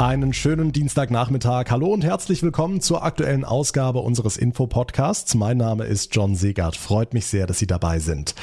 Einen schönen Dienstagnachmittag. Hallo und herzlich willkommen zur aktuellen Ausgabe unseres Info-Podcasts. Mein Name ist John Segert. Freut mich sehr, dass Sie dabei sind.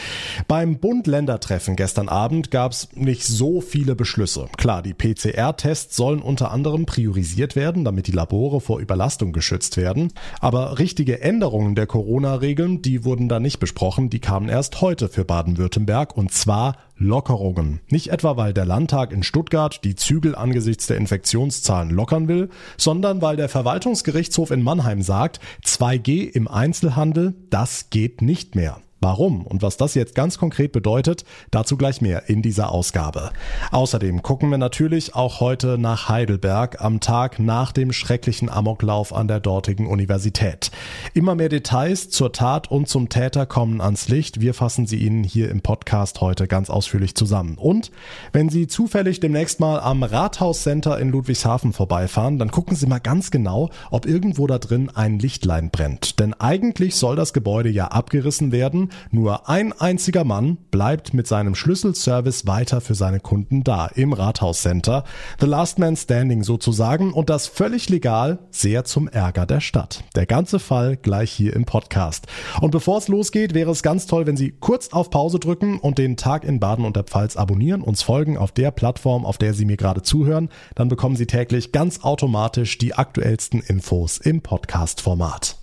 Beim Bund-Länder-Treffen gestern Abend gab es nicht so viele Beschlüsse. Klar, die PCR-Tests sollen unter anderem priorisiert werden, damit die Labore vor Überlastung geschützt werden. Aber richtige Änderungen der Corona-Regeln, die wurden da nicht besprochen. Die kamen erst heute für Baden-Württemberg und zwar Lockerungen. Nicht etwa, weil der Landtag in Stuttgart die Zügel angesichts der Infektionszahlen lockern will, sondern weil der Verwaltungsgerichtshof in Mannheim sagt, 2G im Einzelhandel, das geht nicht mehr. Warum und was das jetzt ganz konkret bedeutet, dazu gleich mehr in dieser Ausgabe. Außerdem gucken wir natürlich auch heute nach Heidelberg am Tag nach dem schrecklichen Amoklauf an der dortigen Universität. Immer mehr Details zur Tat und zum Täter kommen ans Licht. Wir fassen sie Ihnen hier im Podcast heute ganz ausführlich zusammen. Und wenn Sie zufällig demnächst mal am Rathauscenter in Ludwigshafen vorbeifahren, dann gucken Sie mal ganz genau, ob irgendwo da drin ein Lichtlein brennt. Denn eigentlich soll das Gebäude ja abgerissen werden nur ein einziger Mann bleibt mit seinem Schlüsselservice weiter für seine Kunden da im Rathauscenter. The Last Man Standing sozusagen und das völlig legal, sehr zum Ärger der Stadt. Der ganze Fall gleich hier im Podcast. Und bevor es losgeht, wäre es ganz toll, wenn Sie kurz auf Pause drücken und den Tag in Baden und der Pfalz abonnieren, uns folgen auf der Plattform, auf der Sie mir gerade zuhören. Dann bekommen Sie täglich ganz automatisch die aktuellsten Infos im Podcast-Format.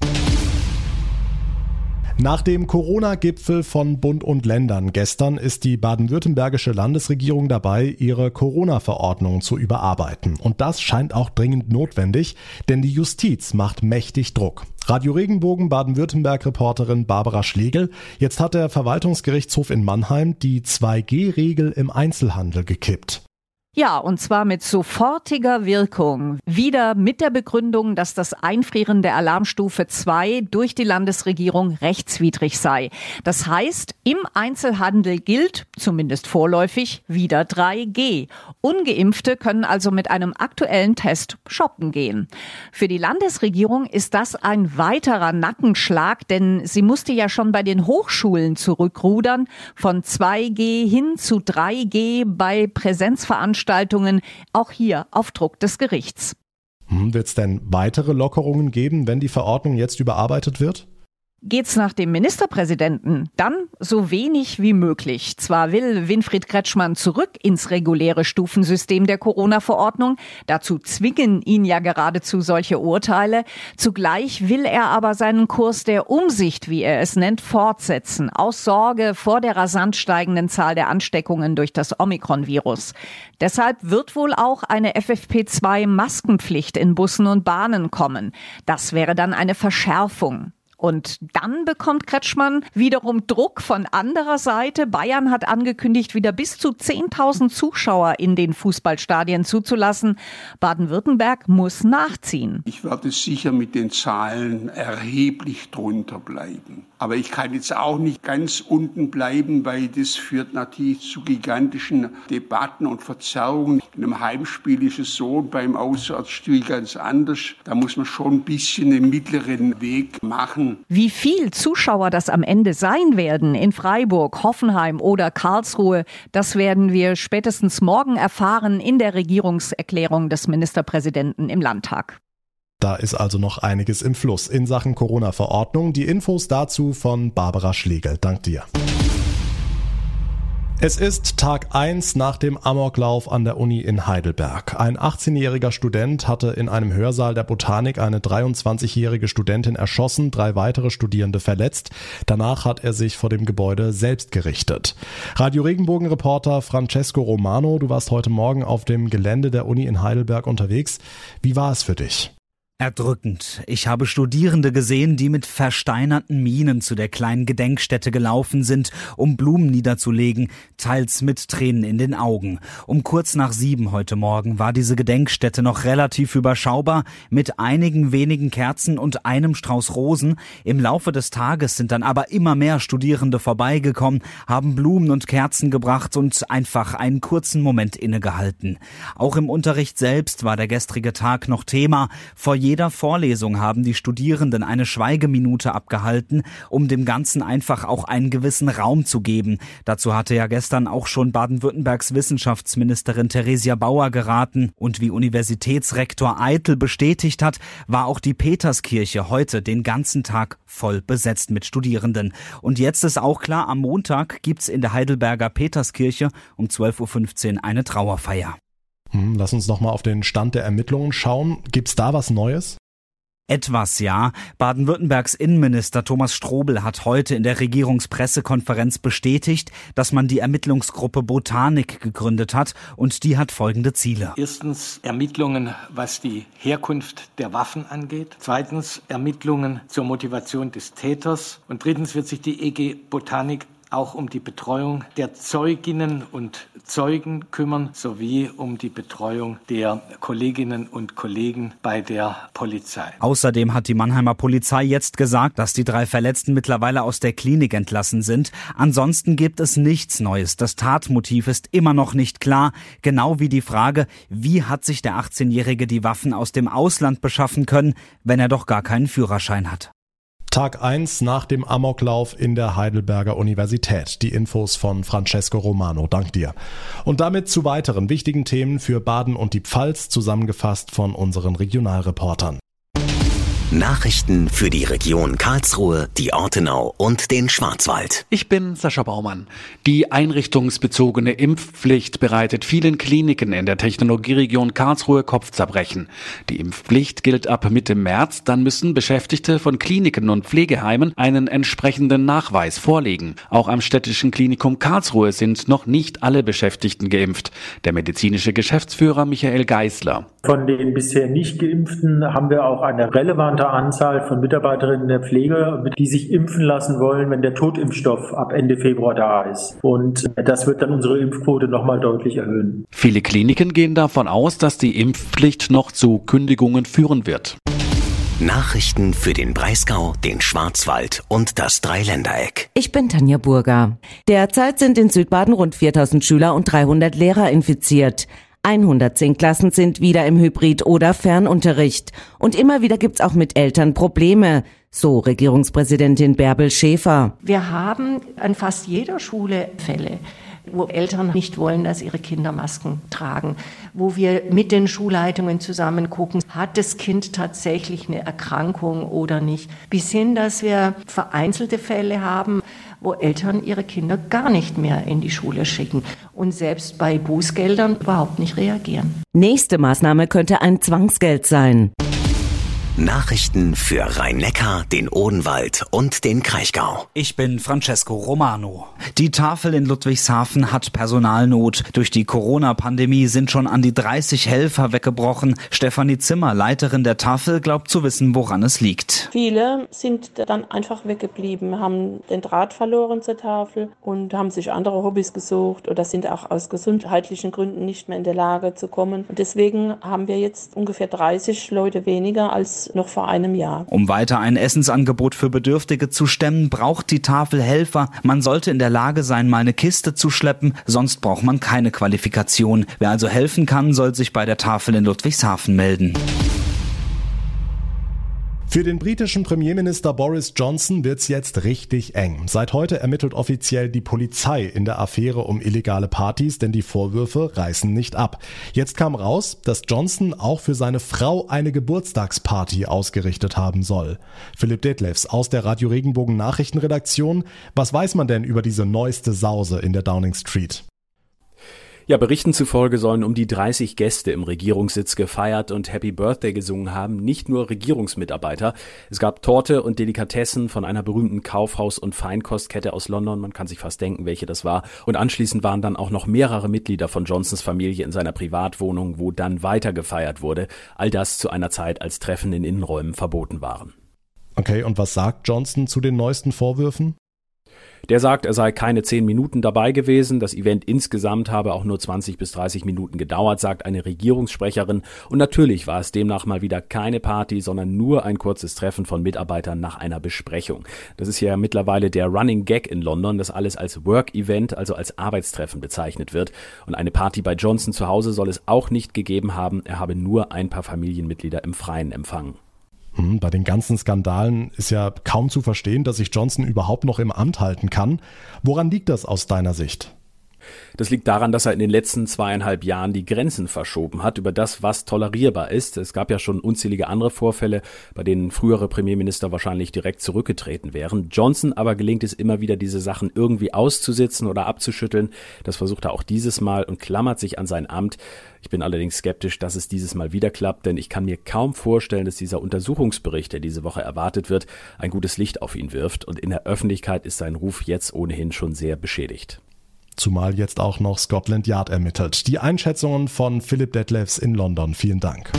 Nach dem Corona-Gipfel von Bund und Ländern gestern ist die baden-württembergische Landesregierung dabei, ihre Corona-Verordnung zu überarbeiten. Und das scheint auch dringend notwendig, denn die Justiz macht mächtig Druck. Radio Regenbogen Baden-Württemberg-Reporterin Barbara Schlegel. Jetzt hat der Verwaltungsgerichtshof in Mannheim die 2G-Regel im Einzelhandel gekippt. Ja, und zwar mit sofortiger Wirkung. Wieder mit der Begründung, dass das Einfrieren der Alarmstufe 2 durch die Landesregierung rechtswidrig sei. Das heißt, im Einzelhandel gilt, zumindest vorläufig, wieder 3G. Ungeimpfte können also mit einem aktuellen Test shoppen gehen. Für die Landesregierung ist das ein weiterer Nackenschlag, denn sie musste ja schon bei den Hochschulen zurückrudern, von 2G hin zu 3G bei Präsenzveranstaltungen Veranstaltungen, auch hier auf Druck des Gerichts. Hm, Wird es denn weitere Lockerungen geben, wenn die Verordnung jetzt überarbeitet wird? Geht's nach dem Ministerpräsidenten, dann so wenig wie möglich. Zwar will Winfried Kretschmann zurück ins reguläre Stufensystem der Corona-Verordnung, dazu zwingen ihn ja geradezu solche Urteile, zugleich will er aber seinen Kurs der Umsicht, wie er es nennt, fortsetzen, aus Sorge vor der rasant steigenden Zahl der Ansteckungen durch das Omikron-Virus. Deshalb wird wohl auch eine FFP2-Maskenpflicht in Bussen und Bahnen kommen. Das wäre dann eine Verschärfung. Und dann bekommt Kretschmann wiederum Druck von anderer Seite. Bayern hat angekündigt, wieder bis zu 10.000 Zuschauer in den Fußballstadien zuzulassen. Baden-Württemberg muss nachziehen. Ich werde sicher mit den Zahlen erheblich drunter bleiben. Aber ich kann jetzt auch nicht ganz unten bleiben, weil das führt natürlich zu gigantischen Debatten und Verzerrungen. In einem Heimspiel ist es so, beim Auswärtsspiel ganz anders. Da muss man schon ein bisschen den mittleren Weg machen. Wie viel Zuschauer das am Ende sein werden in Freiburg, Hoffenheim oder Karlsruhe, das werden wir spätestens morgen erfahren in der Regierungserklärung des Ministerpräsidenten im Landtag. Da ist also noch einiges im Fluss in Sachen Corona-Verordnung. Die Infos dazu von Barbara Schlegel. Dank dir. Es ist Tag 1 nach dem Amoklauf an der Uni in Heidelberg. Ein 18-jähriger Student hatte in einem Hörsaal der Botanik eine 23-jährige Studentin erschossen, drei weitere Studierende verletzt. Danach hat er sich vor dem Gebäude selbst gerichtet. Radio Regenbogen-Reporter Francesco Romano, du warst heute Morgen auf dem Gelände der Uni in Heidelberg unterwegs. Wie war es für dich? Erdrückend. Ich habe Studierende gesehen, die mit versteinerten Mienen zu der kleinen Gedenkstätte gelaufen sind, um Blumen niederzulegen, teils mit Tränen in den Augen. Um kurz nach sieben heute Morgen war diese Gedenkstätte noch relativ überschaubar, mit einigen wenigen Kerzen und einem Strauß Rosen. Im Laufe des Tages sind dann aber immer mehr Studierende vorbeigekommen, haben Blumen und Kerzen gebracht und einfach einen kurzen Moment innegehalten. Auch im Unterricht selbst war der gestrige Tag noch Thema. Vor jeder Vorlesung haben die Studierenden eine Schweigeminute abgehalten, um dem Ganzen einfach auch einen gewissen Raum zu geben. Dazu hatte ja gestern auch schon Baden-Württembergs Wissenschaftsministerin Theresia Bauer geraten. Und wie Universitätsrektor Eitel bestätigt hat, war auch die Peterskirche heute den ganzen Tag voll besetzt mit Studierenden. Und jetzt ist auch klar, am Montag gibt's in der Heidelberger Peterskirche um 12.15 Uhr eine Trauerfeier. Hm, lass uns nochmal auf den Stand der Ermittlungen schauen. Gibt's da was Neues? Etwas ja. Baden-Württembergs Innenminister Thomas Strobel hat heute in der Regierungspressekonferenz bestätigt, dass man die Ermittlungsgruppe Botanik gegründet hat und die hat folgende Ziele. Erstens Ermittlungen, was die Herkunft der Waffen angeht. Zweitens Ermittlungen zur Motivation des Täters. Und drittens wird sich die EG Botanik auch um die Betreuung der Zeuginnen und Zeugen kümmern, sowie um die Betreuung der Kolleginnen und Kollegen bei der Polizei. Außerdem hat die Mannheimer Polizei jetzt gesagt, dass die drei Verletzten mittlerweile aus der Klinik entlassen sind. Ansonsten gibt es nichts Neues. Das Tatmotiv ist immer noch nicht klar, genau wie die Frage, wie hat sich der 18-Jährige die Waffen aus dem Ausland beschaffen können, wenn er doch gar keinen Führerschein hat. Tag 1 nach dem Amoklauf in der Heidelberger Universität. Die Infos von Francesco Romano. Dank dir. Und damit zu weiteren wichtigen Themen für Baden und die Pfalz, zusammengefasst von unseren Regionalreportern. Nachrichten für die Region Karlsruhe, die Ortenau und den Schwarzwald. Ich bin Sascha Baumann. Die einrichtungsbezogene Impfpflicht bereitet vielen Kliniken in der Technologieregion Karlsruhe Kopfzerbrechen. Die Impfpflicht gilt ab Mitte März, dann müssen Beschäftigte von Kliniken und Pflegeheimen einen entsprechenden Nachweis vorlegen. Auch am städtischen Klinikum Karlsruhe sind noch nicht alle Beschäftigten geimpft. Der medizinische Geschäftsführer Michael Geisler. Von den bisher nicht geimpften haben wir auch eine relevante relevante Anzahl von Mitarbeiterinnen der Pflege, die sich impfen lassen wollen, wenn der Totimpfstoff ab Ende Februar da ist. Und das wird dann unsere Impfquote nochmal deutlich erhöhen. Viele Kliniken gehen davon aus, dass die Impfpflicht noch zu Kündigungen führen wird. Nachrichten für den Breisgau, den Schwarzwald und das Dreiländereck. Ich bin Tanja Burger. Derzeit sind in Südbaden rund 4000 Schüler und 300 Lehrer infiziert. 110 Klassen sind wieder im Hybrid- oder Fernunterricht. Und immer wieder gibt's auch mit Eltern Probleme, so Regierungspräsidentin Bärbel Schäfer. Wir haben an fast jeder Schule Fälle wo Eltern nicht wollen, dass ihre Kinder Masken tragen, wo wir mit den Schulleitungen zusammen gucken, hat das Kind tatsächlich eine Erkrankung oder nicht, bis hin, dass wir vereinzelte Fälle haben, wo Eltern ihre Kinder gar nicht mehr in die Schule schicken und selbst bei Bußgeldern überhaupt nicht reagieren. Nächste Maßnahme könnte ein Zwangsgeld sein. Nachrichten für Rhein-Neckar, den Odenwald und den Kraichgau. Ich bin Francesco Romano. Die Tafel in Ludwigshafen hat Personalnot. Durch die Corona-Pandemie sind schon an die 30 Helfer weggebrochen. Stefanie Zimmer, Leiterin der Tafel, glaubt zu wissen, woran es liegt. Viele sind dann einfach weggeblieben, haben den Draht verloren zur Tafel und haben sich andere Hobbys gesucht oder sind auch aus gesundheitlichen Gründen nicht mehr in der Lage zu kommen. Und deswegen haben wir jetzt ungefähr 30 Leute weniger als noch vor einem Jahr. Um weiter ein Essensangebot für Bedürftige zu stemmen, braucht die Tafel Helfer. Man sollte in der Lage sein, mal eine Kiste zu schleppen, sonst braucht man keine Qualifikation. Wer also helfen kann, soll sich bei der Tafel in Ludwigshafen melden. Für den britischen Premierminister Boris Johnson wird's jetzt richtig eng. Seit heute ermittelt offiziell die Polizei in der Affäre um illegale Partys, denn die Vorwürfe reißen nicht ab. Jetzt kam raus, dass Johnson auch für seine Frau eine Geburtstagsparty ausgerichtet haben soll. Philipp Detlefs aus der Radio Regenbogen Nachrichtenredaktion. Was weiß man denn über diese neueste Sause in der Downing Street? Ja, Berichten zufolge sollen um die 30 Gäste im Regierungssitz gefeiert und Happy Birthday gesungen haben, nicht nur Regierungsmitarbeiter. Es gab Torte und Delikatessen von einer berühmten Kaufhaus- und Feinkostkette aus London, man kann sich fast denken, welche das war. Und anschließend waren dann auch noch mehrere Mitglieder von Johnsons Familie in seiner Privatwohnung, wo dann weiter gefeiert wurde. All das zu einer Zeit, als Treffen in Innenräumen verboten waren. Okay, und was sagt Johnson zu den neuesten Vorwürfen? Der sagt, er sei keine zehn Minuten dabei gewesen. Das Event insgesamt habe auch nur 20 bis 30 Minuten gedauert, sagt eine Regierungssprecherin. Und natürlich war es demnach mal wieder keine Party, sondern nur ein kurzes Treffen von Mitarbeitern nach einer Besprechung. Das ist ja mittlerweile der Running Gag in London, dass alles als Work-Event, also als Arbeitstreffen bezeichnet wird. Und eine Party bei Johnson zu Hause soll es auch nicht gegeben haben. Er habe nur ein paar Familienmitglieder im Freien empfangen. Hm, bei den ganzen Skandalen ist ja kaum zu verstehen, dass sich Johnson überhaupt noch im Amt halten kann. Woran liegt das aus deiner Sicht? Das liegt daran, dass er in den letzten zweieinhalb Jahren die Grenzen verschoben hat über das, was tolerierbar ist. Es gab ja schon unzählige andere Vorfälle, bei denen frühere Premierminister wahrscheinlich direkt zurückgetreten wären. Johnson aber gelingt es immer wieder, diese Sachen irgendwie auszusitzen oder abzuschütteln. Das versucht er auch dieses Mal und klammert sich an sein Amt. Ich bin allerdings skeptisch, dass es dieses Mal wieder klappt, denn ich kann mir kaum vorstellen, dass dieser Untersuchungsbericht, der diese Woche erwartet wird, ein gutes Licht auf ihn wirft. Und in der Öffentlichkeit ist sein Ruf jetzt ohnehin schon sehr beschädigt. Zumal jetzt auch noch Scotland Yard ermittelt. Die Einschätzungen von Philip Detlefs in London. Vielen Dank.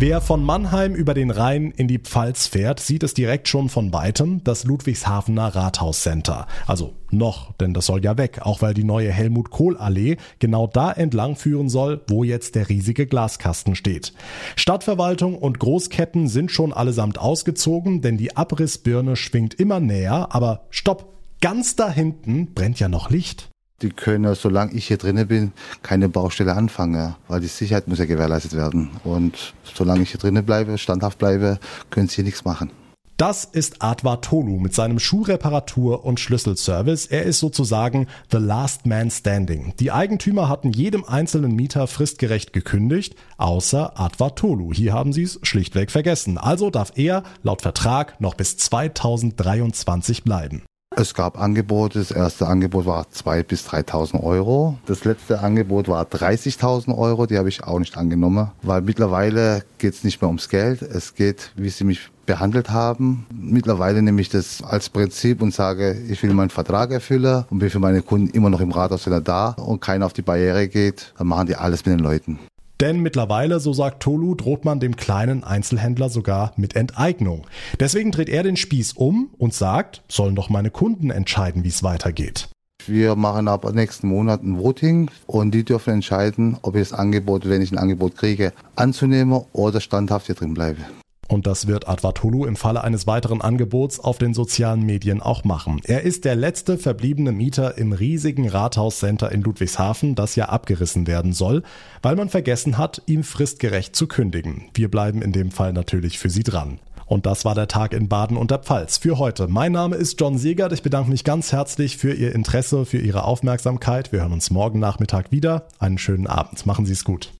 Wer von Mannheim über den Rhein in die Pfalz fährt, sieht es direkt schon von weitem, das Ludwigshafener Rathauscenter. Also noch, denn das soll ja weg, auch weil die neue Helmut Kohl Allee genau da entlang führen soll, wo jetzt der riesige Glaskasten steht. Stadtverwaltung und Großketten sind schon allesamt ausgezogen, denn die Abrissbirne schwingt immer näher, aber stopp! Ganz da hinten brennt ja noch Licht. Die können, solange ich hier drinnen bin, keine Baustelle anfangen, weil die Sicherheit muss ja gewährleistet werden. Und solange ich hier drinnen bleibe, standhaft bleibe, können sie hier nichts machen. Das ist Advar Tolu mit seinem Schuhreparatur- und Schlüsselservice. Er ist sozusagen the last man standing. Die Eigentümer hatten jedem einzelnen Mieter fristgerecht gekündigt, außer Advar Tolu. Hier haben sie es schlichtweg vergessen. Also darf er laut Vertrag noch bis 2023 bleiben. Es gab Angebote. Das erste Angebot war 2.000 bis 3.000 Euro. Das letzte Angebot war 30.000 Euro. Die habe ich auch nicht angenommen, weil mittlerweile geht es nicht mehr ums Geld. Es geht, wie sie mich behandelt haben. Mittlerweile nehme ich das als Prinzip und sage, ich will meinen Vertrag erfüllen und bin für meine Kunden immer noch im Rathaus, wenn er da und keiner auf die Barriere geht, dann machen die alles mit den Leuten. Denn mittlerweile, so sagt Tolu, droht man dem kleinen Einzelhändler sogar mit Enteignung. Deswegen dreht er den Spieß um und sagt, sollen doch meine Kunden entscheiden, wie es weitergeht. Wir machen ab nächsten Monat ein Voting und die dürfen entscheiden, ob ich das Angebot, wenn ich ein Angebot kriege, anzunehmen oder standhaft hier drin bleibe. Und das wird Advatolu im Falle eines weiteren Angebots auf den sozialen Medien auch machen. Er ist der letzte verbliebene Mieter im riesigen Rathauscenter in Ludwigshafen, das ja abgerissen werden soll, weil man vergessen hat, ihm fristgerecht zu kündigen. Wir bleiben in dem Fall natürlich für Sie dran. Und das war der Tag in Baden und der Pfalz für heute. Mein Name ist John Segert. Ich bedanke mich ganz herzlich für Ihr Interesse, für Ihre Aufmerksamkeit. Wir hören uns morgen Nachmittag wieder. Einen schönen Abend. Machen Sie es gut.